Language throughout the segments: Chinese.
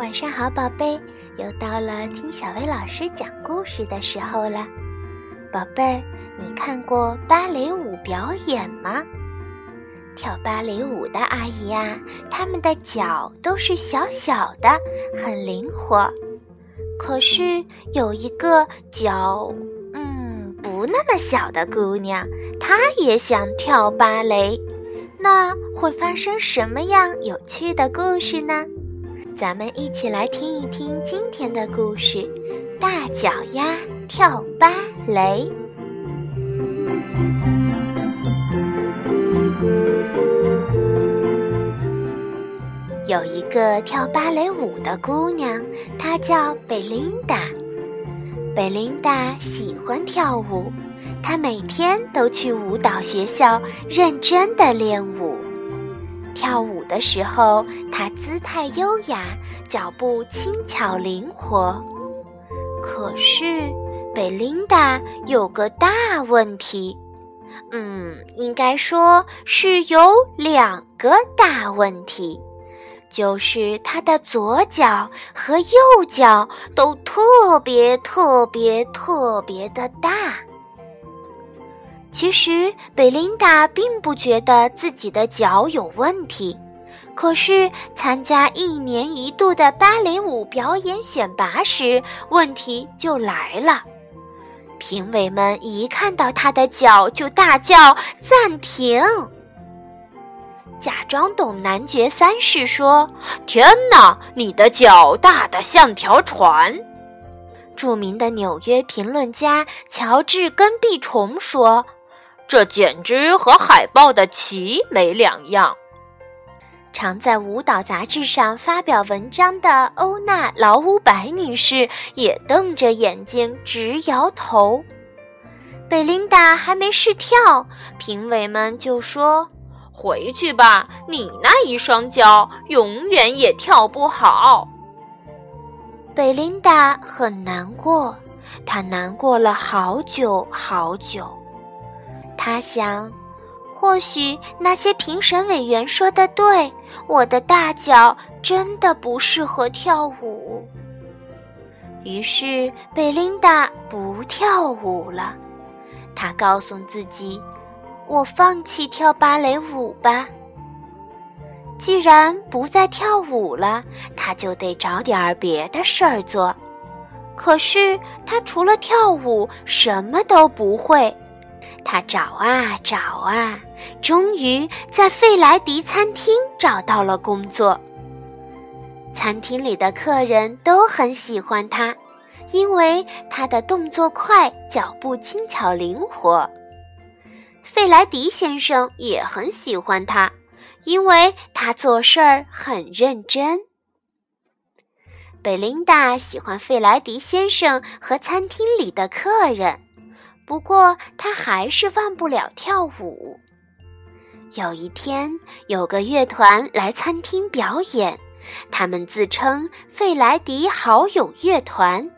晚上好，宝贝，又到了听小薇老师讲故事的时候了。宝贝儿，你看过芭蕾舞表演吗？跳芭蕾舞的阿姨呀，她们的脚都是小小的，很灵活。可是有一个脚，嗯，不那么小的姑娘，她也想跳芭蕾。那会发生什么样有趣的故事呢？咱们一起来听一听今天的故事：大脚丫跳芭蕾。有一个跳芭蕾舞的姑娘，她叫贝琳达。贝琳达喜欢跳舞，她每天都去舞蹈学校认真的练舞。跳舞的时候，她姿态优雅，脚步轻巧灵活。可是，贝琳达有个大问题，嗯，应该说是有两个大问题。就是她的左脚和右脚都特别特别特别的大。其实贝琳达并不觉得自己的脚有问题，可是参加一年一度的芭蕾舞表演选拔时，问题就来了。评委们一看到她的脚就大叫：“暂停！”假装懂男爵三世说：“天哪，你的脚大得像条船！”著名的纽约评论家乔治根碧虫说：“这简直和海豹的鳍没两样。”常在舞蹈杂志上发表文章的欧娜劳乌白女士也瞪着眼睛直摇头。贝琳达还没试跳，评委们就说。回去吧，你那一双脚永远也跳不好。贝琳达很难过，她难过了好久好久。他想，或许那些评审委员说的对，我的大脚真的不适合跳舞。于是，贝琳达不跳舞了。她告诉自己。我放弃跳芭蕾舞吧。既然不再跳舞了，他就得找点儿别的事儿做。可是他除了跳舞什么都不会。他找啊找啊，终于在费莱迪餐厅找到了工作。餐厅里的客人都很喜欢他，因为他的动作快，脚步轻巧灵活。费莱迪先生也很喜欢他，因为他做事儿很认真。贝琳达喜欢费莱迪先生和餐厅里的客人，不过他还是忘不了跳舞。有一天，有个乐团来餐厅表演，他们自称“费莱迪好友乐团”。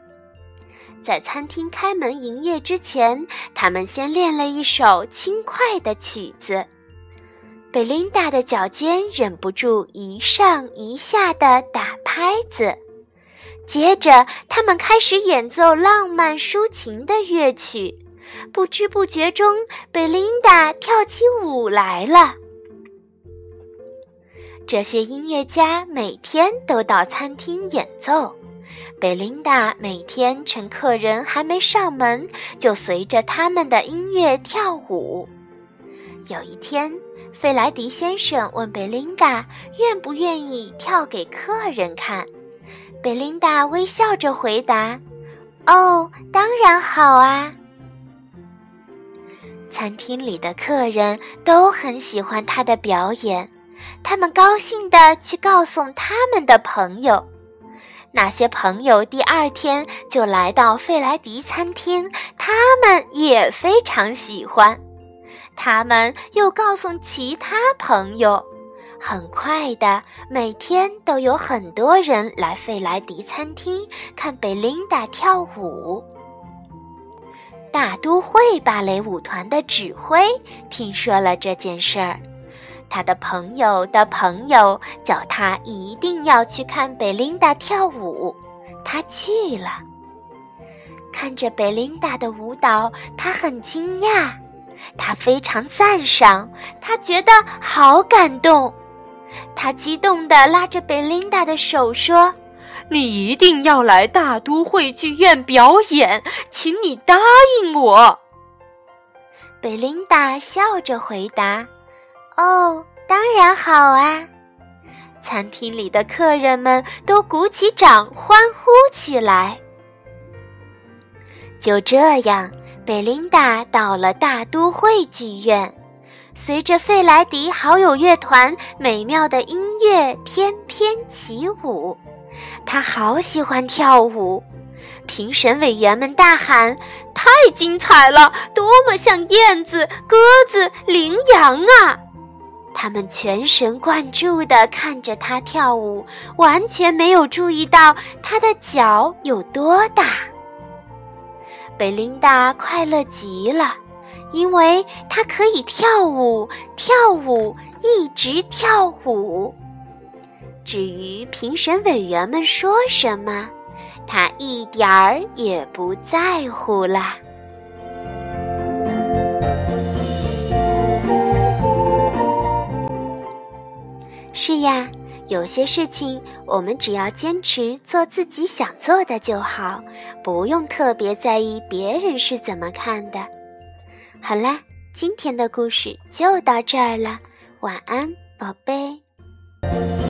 在餐厅开门营业之前，他们先练了一首轻快的曲子。贝琳达的脚尖忍不住一上一下地打拍子。接着，他们开始演奏浪漫抒情的乐曲。不知不觉中，贝琳达跳起舞来了。这些音乐家每天都到餐厅演奏。贝琳达每天趁客人还没上门，就随着他们的音乐跳舞。有一天，费莱迪先生问贝琳达愿不愿意跳给客人看。贝琳达微笑着回答：“哦，当然好啊。”餐厅里的客人都很喜欢他的表演，他们高兴地去告诉他们的朋友。那些朋友第二天就来到费莱迪餐厅，他们也非常喜欢。他们又告诉其他朋友，很快的，每天都有很多人来费莱迪餐厅看贝琳达跳舞。大都会芭蕾舞团的指挥听说了这件事儿，他的朋友的朋友叫他一定要去看贝琳达跳舞，他去了。看着贝琳达的舞蹈，他很惊讶，他非常赞赏，他觉得好感动。他激动地拉着贝琳达的手说：“你一定要来大都会剧院表演，请你答应我。”贝琳达笑着回答：“哦，当然好啊！”餐厅里的客人们都鼓起掌欢呼起来。就这样，贝琳达到了大都会剧院。随着费莱迪好友乐团美妙的音乐翩翩起舞，他好喜欢跳舞。评审委员们大喊：“太精彩了！多么像燕子、鸽子、羚羊啊！”他们全神贯注地看着他跳舞，完全没有注意到他的脚有多大。贝琳达快乐极了。因为她可以跳舞，跳舞，一直跳舞。至于评审委员们说什么，他一点儿也不在乎啦。是呀，有些事情我们只要坚持做自己想做的就好，不用特别在意别人是怎么看的。好啦，今天的故事就到这儿了，晚安，宝贝。